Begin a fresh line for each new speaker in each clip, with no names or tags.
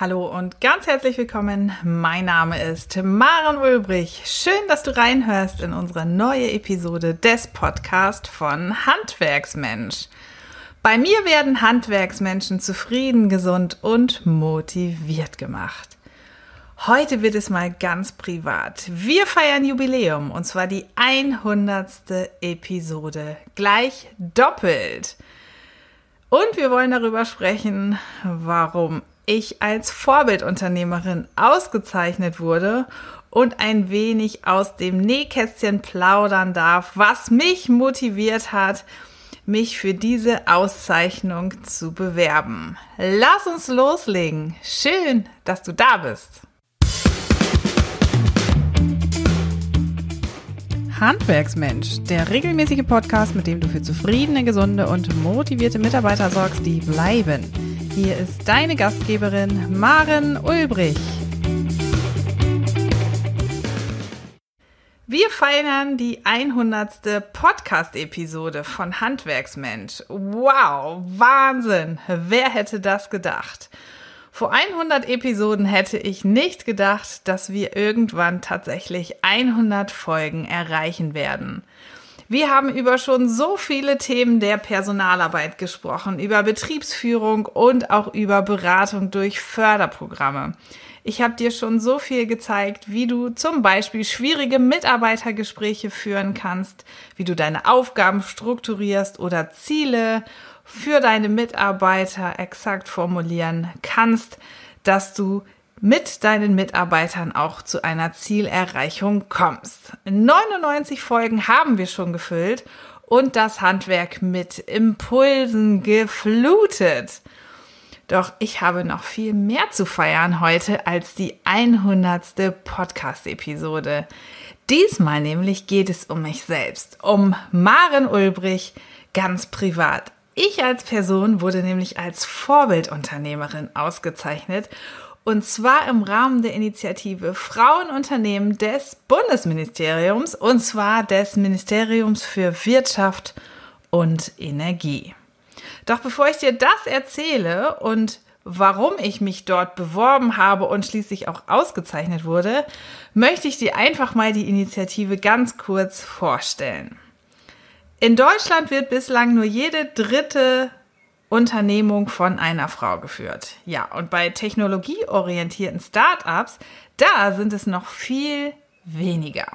Hallo und ganz herzlich willkommen. Mein Name ist Maren Ulbrich. Schön, dass du reinhörst in unsere neue Episode des Podcasts von Handwerksmensch. Bei mir werden Handwerksmenschen zufrieden, gesund und motiviert gemacht. Heute wird es mal ganz privat. Wir feiern Jubiläum und zwar die 100. Episode. Gleich doppelt. Und wir wollen darüber sprechen, warum ich als Vorbildunternehmerin ausgezeichnet wurde und ein wenig aus dem Nähkästchen plaudern darf, was mich motiviert hat, mich für diese Auszeichnung zu bewerben. Lass uns loslegen. Schön, dass du da bist. Handwerksmensch, der regelmäßige Podcast, mit dem du für zufriedene, gesunde und motivierte Mitarbeiter sorgst, die bleiben. Hier ist deine Gastgeberin Maren Ulbrich. Wir feiern die 100. Podcast-Episode von Handwerksmensch. Wow, Wahnsinn! Wer hätte das gedacht? Vor 100 Episoden hätte ich nicht gedacht, dass wir irgendwann tatsächlich 100 Folgen erreichen werden. Wir haben über schon so viele Themen der Personalarbeit gesprochen, über Betriebsführung und auch über Beratung durch Förderprogramme. Ich habe dir schon so viel gezeigt, wie du zum Beispiel schwierige Mitarbeitergespräche führen kannst, wie du deine Aufgaben strukturierst oder Ziele für deine Mitarbeiter exakt formulieren kannst, dass du mit deinen Mitarbeitern auch zu einer Zielerreichung kommst. 99 Folgen haben wir schon gefüllt und das Handwerk mit Impulsen geflutet. Doch ich habe noch viel mehr zu feiern heute als die 100. Podcast-Episode. Diesmal nämlich geht es um mich selbst, um Maren Ulbrich ganz privat. Ich als Person wurde nämlich als Vorbildunternehmerin ausgezeichnet und zwar im Rahmen der Initiative Frauenunternehmen des Bundesministeriums, und zwar des Ministeriums für Wirtschaft und Energie. Doch bevor ich dir das erzähle und warum ich mich dort beworben habe und schließlich auch ausgezeichnet wurde, möchte ich dir einfach mal die Initiative ganz kurz vorstellen. In Deutschland wird bislang nur jede dritte Unternehmung von einer Frau geführt. Ja, und bei technologieorientierten Startups, da sind es noch viel weniger.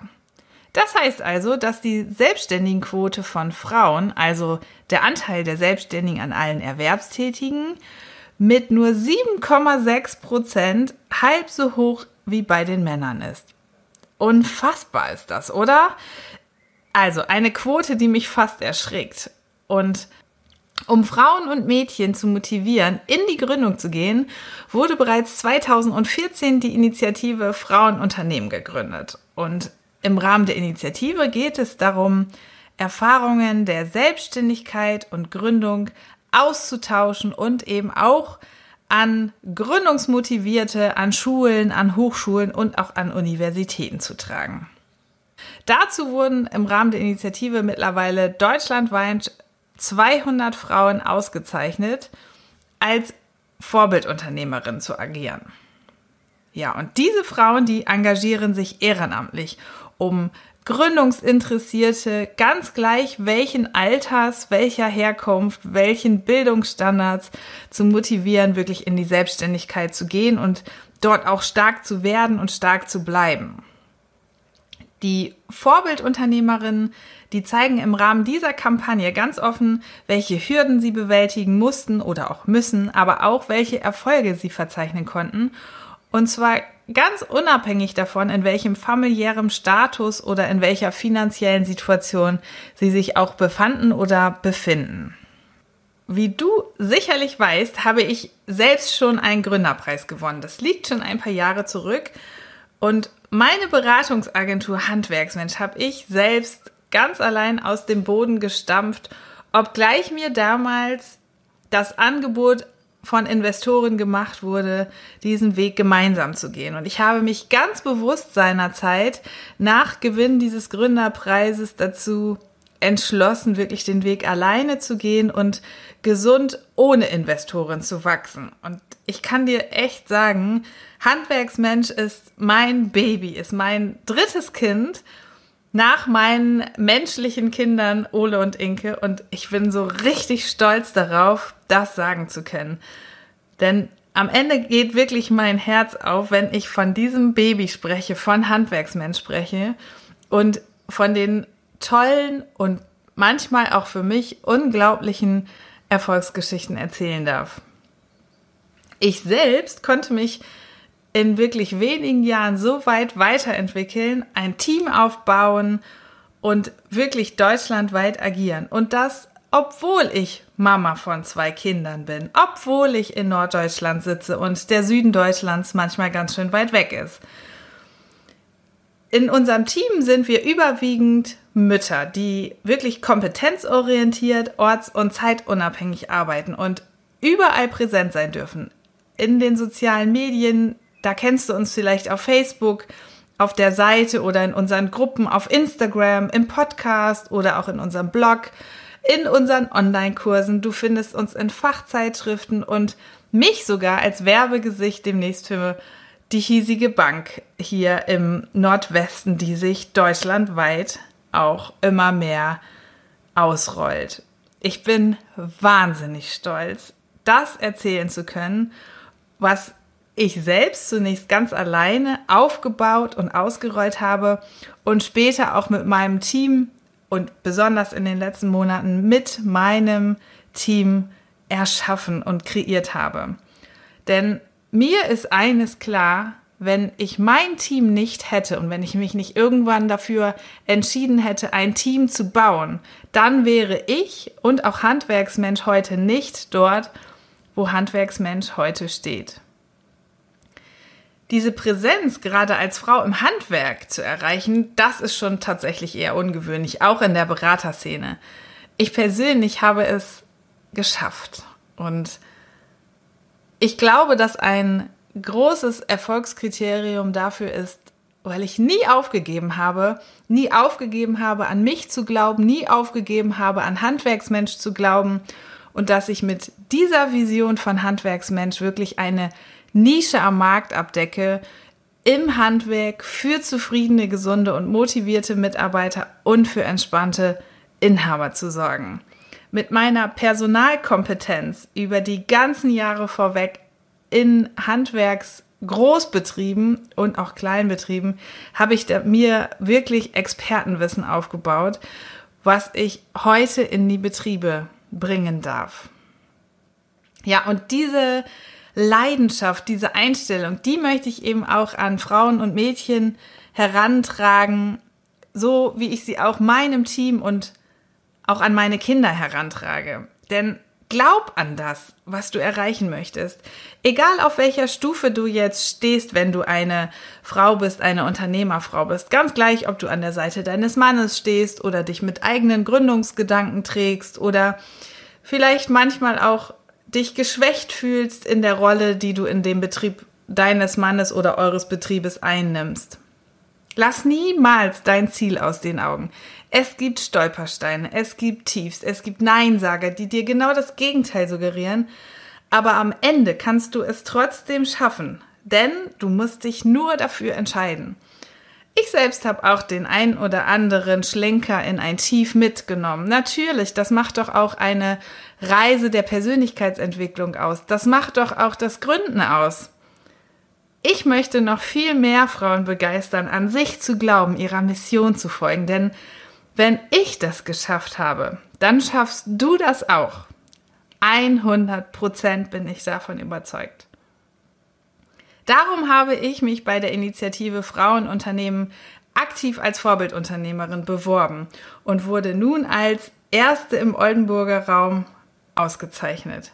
Das heißt also, dass die Selbstständigenquote von Frauen, also der Anteil der Selbstständigen an allen Erwerbstätigen, mit nur 7,6 Prozent halb so hoch wie bei den Männern ist. Unfassbar ist das, oder? Also eine Quote, die mich fast erschrickt. Und um Frauen und Mädchen zu motivieren, in die Gründung zu gehen, wurde bereits 2014 die Initiative Frauenunternehmen gegründet. Und im Rahmen der Initiative geht es darum, Erfahrungen der Selbstständigkeit und Gründung auszutauschen und eben auch an Gründungsmotivierte, an Schulen, an Hochschulen und auch an Universitäten zu tragen. Dazu wurden im Rahmen der Initiative mittlerweile deutschlandweit 200 Frauen ausgezeichnet, als Vorbildunternehmerin zu agieren. Ja, und diese Frauen, die engagieren sich ehrenamtlich, um Gründungsinteressierte, ganz gleich welchen Alters, welcher Herkunft, welchen Bildungsstandards zu motivieren, wirklich in die Selbstständigkeit zu gehen und dort auch stark zu werden und stark zu bleiben. Die Vorbildunternehmerinnen, die zeigen im Rahmen dieser Kampagne ganz offen, welche Hürden sie bewältigen mussten oder auch müssen, aber auch welche Erfolge sie verzeichnen konnten. Und zwar ganz unabhängig davon, in welchem familiären Status oder in welcher finanziellen Situation sie sich auch befanden oder befinden. Wie du sicherlich weißt, habe ich selbst schon einen Gründerpreis gewonnen. Das liegt schon ein paar Jahre zurück. Und meine Beratungsagentur Handwerksmensch habe ich selbst ganz allein aus dem Boden gestampft, obgleich mir damals das Angebot von Investoren gemacht wurde, diesen Weg gemeinsam zu gehen. Und ich habe mich ganz bewusst seinerzeit nach Gewinn dieses Gründerpreises dazu entschlossen, wirklich den Weg alleine zu gehen und gesund ohne Investoren zu wachsen. Und ich kann dir echt sagen, Handwerksmensch ist mein Baby, ist mein drittes Kind nach meinen menschlichen Kindern Ole und Inke. Und ich bin so richtig stolz darauf, das sagen zu können. Denn am Ende geht wirklich mein Herz auf, wenn ich von diesem Baby spreche, von Handwerksmensch spreche und von den tollen und manchmal auch für mich unglaublichen Erfolgsgeschichten erzählen darf. Ich selbst konnte mich in wirklich wenigen Jahren so weit weiterentwickeln, ein Team aufbauen und wirklich deutschlandweit agieren. Und das, obwohl ich Mama von zwei Kindern bin, obwohl ich in Norddeutschland sitze und der Süden Deutschlands manchmal ganz schön weit weg ist. In unserem Team sind wir überwiegend Mütter, die wirklich kompetenzorientiert, orts- und zeitunabhängig arbeiten und überall präsent sein dürfen. In den sozialen Medien, da kennst du uns vielleicht auf Facebook, auf der Seite oder in unseren Gruppen auf Instagram, im Podcast oder auch in unserem Blog, in unseren Online-Kursen. Du findest uns in Fachzeitschriften und mich sogar als Werbegesicht demnächst für die hiesige Bank hier im Nordwesten, die sich deutschlandweit auch immer mehr ausrollt. Ich bin wahnsinnig stolz, das erzählen zu können, was ich selbst zunächst ganz alleine aufgebaut und ausgerollt habe und später auch mit meinem Team und besonders in den letzten Monaten mit meinem Team erschaffen und kreiert habe. Denn mir ist eines klar, wenn ich mein Team nicht hätte und wenn ich mich nicht irgendwann dafür entschieden hätte, ein Team zu bauen, dann wäre ich und auch Handwerksmensch heute nicht dort, wo Handwerksmensch heute steht. Diese Präsenz gerade als Frau im Handwerk zu erreichen, das ist schon tatsächlich eher ungewöhnlich, auch in der Beraterszene. Ich persönlich habe es geschafft und ich glaube, dass ein großes Erfolgskriterium dafür ist, weil ich nie aufgegeben habe, nie aufgegeben habe, an mich zu glauben, nie aufgegeben habe, an Handwerksmensch zu glauben und dass ich mit dieser Vision von Handwerksmensch wirklich eine Nische am Markt abdecke, im Handwerk für zufriedene, gesunde und motivierte Mitarbeiter und für entspannte Inhaber zu sorgen mit meiner Personalkompetenz über die ganzen Jahre vorweg in Handwerksgroßbetrieben und auch Kleinbetrieben habe ich mir wirklich Expertenwissen aufgebaut, was ich heute in die Betriebe bringen darf. Ja, und diese Leidenschaft, diese Einstellung, die möchte ich eben auch an Frauen und Mädchen herantragen, so wie ich sie auch meinem Team und auch an meine Kinder herantrage. Denn glaub an das, was du erreichen möchtest. Egal auf welcher Stufe du jetzt stehst, wenn du eine Frau bist, eine Unternehmerfrau bist. Ganz gleich, ob du an der Seite deines Mannes stehst oder dich mit eigenen Gründungsgedanken trägst oder vielleicht manchmal auch dich geschwächt fühlst in der Rolle, die du in dem Betrieb deines Mannes oder eures Betriebes einnimmst. Lass niemals dein Ziel aus den Augen. Es gibt Stolpersteine, es gibt Tiefs, es gibt Neinsager, die dir genau das Gegenteil suggerieren, aber am Ende kannst du es trotzdem schaffen, denn du musst dich nur dafür entscheiden. Ich selbst habe auch den ein oder anderen Schlenker in ein Tief mitgenommen. Natürlich, das macht doch auch eine Reise der Persönlichkeitsentwicklung aus. Das macht doch auch das Gründen aus. Ich möchte noch viel mehr Frauen begeistern, an sich zu glauben, ihrer Mission zu folgen, denn wenn ich das geschafft habe, dann schaffst du das auch. 100 Prozent bin ich davon überzeugt. Darum habe ich mich bei der Initiative Frauenunternehmen aktiv als Vorbildunternehmerin beworben und wurde nun als erste im Oldenburger Raum ausgezeichnet.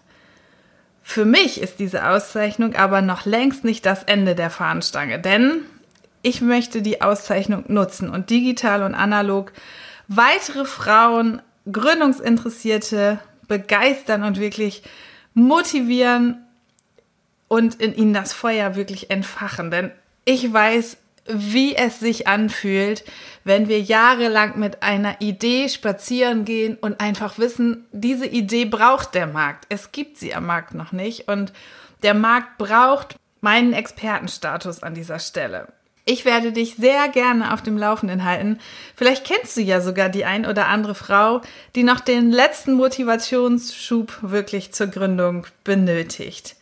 Für mich ist diese Auszeichnung aber noch längst nicht das Ende der Fahnenstange, denn ich möchte die Auszeichnung nutzen und digital und analog weitere Frauen, Gründungsinteressierte begeistern und wirklich motivieren und in ihnen das Feuer wirklich entfachen. Denn ich weiß, wie es sich anfühlt, wenn wir jahrelang mit einer Idee spazieren gehen und einfach wissen, diese Idee braucht der Markt. Es gibt sie am Markt noch nicht und der Markt braucht meinen Expertenstatus an dieser Stelle. Ich werde dich sehr gerne auf dem Laufenden halten. Vielleicht kennst du ja sogar die ein oder andere Frau, die noch den letzten Motivationsschub wirklich zur Gründung benötigt.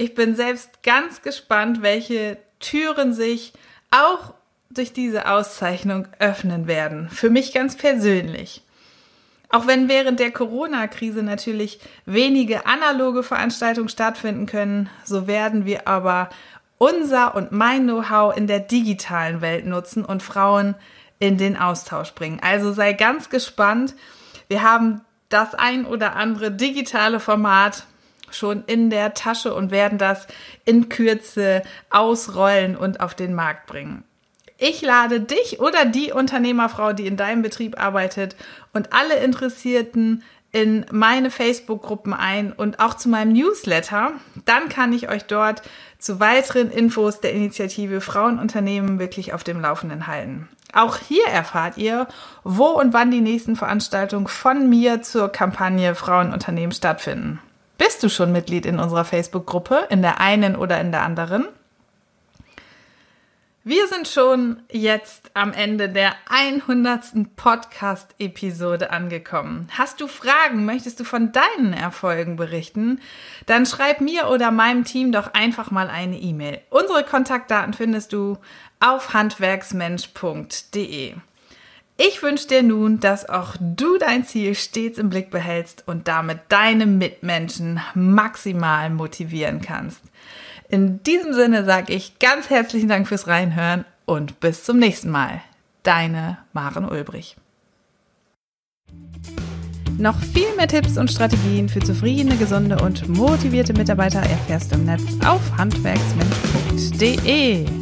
Ich bin selbst ganz gespannt, welche Türen sich auch durch diese Auszeichnung öffnen werden. Für mich ganz persönlich. Auch wenn während der Corona-Krise natürlich wenige analoge Veranstaltungen stattfinden können, so werden wir aber unser und mein Know-how in der digitalen Welt nutzen und Frauen in den Austausch bringen. Also sei ganz gespannt. Wir haben das ein oder andere digitale Format schon in der Tasche und werden das in Kürze ausrollen und auf den Markt bringen. Ich lade dich oder die Unternehmerfrau, die in deinem Betrieb arbeitet und alle Interessierten in meine Facebook-Gruppen ein und auch zu meinem Newsletter. Dann kann ich euch dort zu weiteren Infos der Initiative Frauenunternehmen wirklich auf dem Laufenden halten. Auch hier erfahrt ihr, wo und wann die nächsten Veranstaltungen von mir zur Kampagne Frauenunternehmen stattfinden. Bist du schon Mitglied in unserer Facebook-Gruppe, in der einen oder in der anderen? Wir sind schon jetzt am Ende der 100. Podcast-Episode angekommen. Hast du Fragen? Möchtest du von deinen Erfolgen berichten? Dann schreib mir oder meinem Team doch einfach mal eine E-Mail. Unsere Kontaktdaten findest du auf handwerksmensch.de. Ich wünsche dir nun, dass auch du dein Ziel stets im Blick behältst und damit deine Mitmenschen maximal motivieren kannst. In diesem Sinne sage ich ganz herzlichen Dank fürs Reinhören und bis zum nächsten Mal. Deine Maren Ulbrich. Noch viel mehr Tipps und Strategien für zufriedene, gesunde und motivierte Mitarbeiter erfährst du im Netz auf handwerksmensch.de.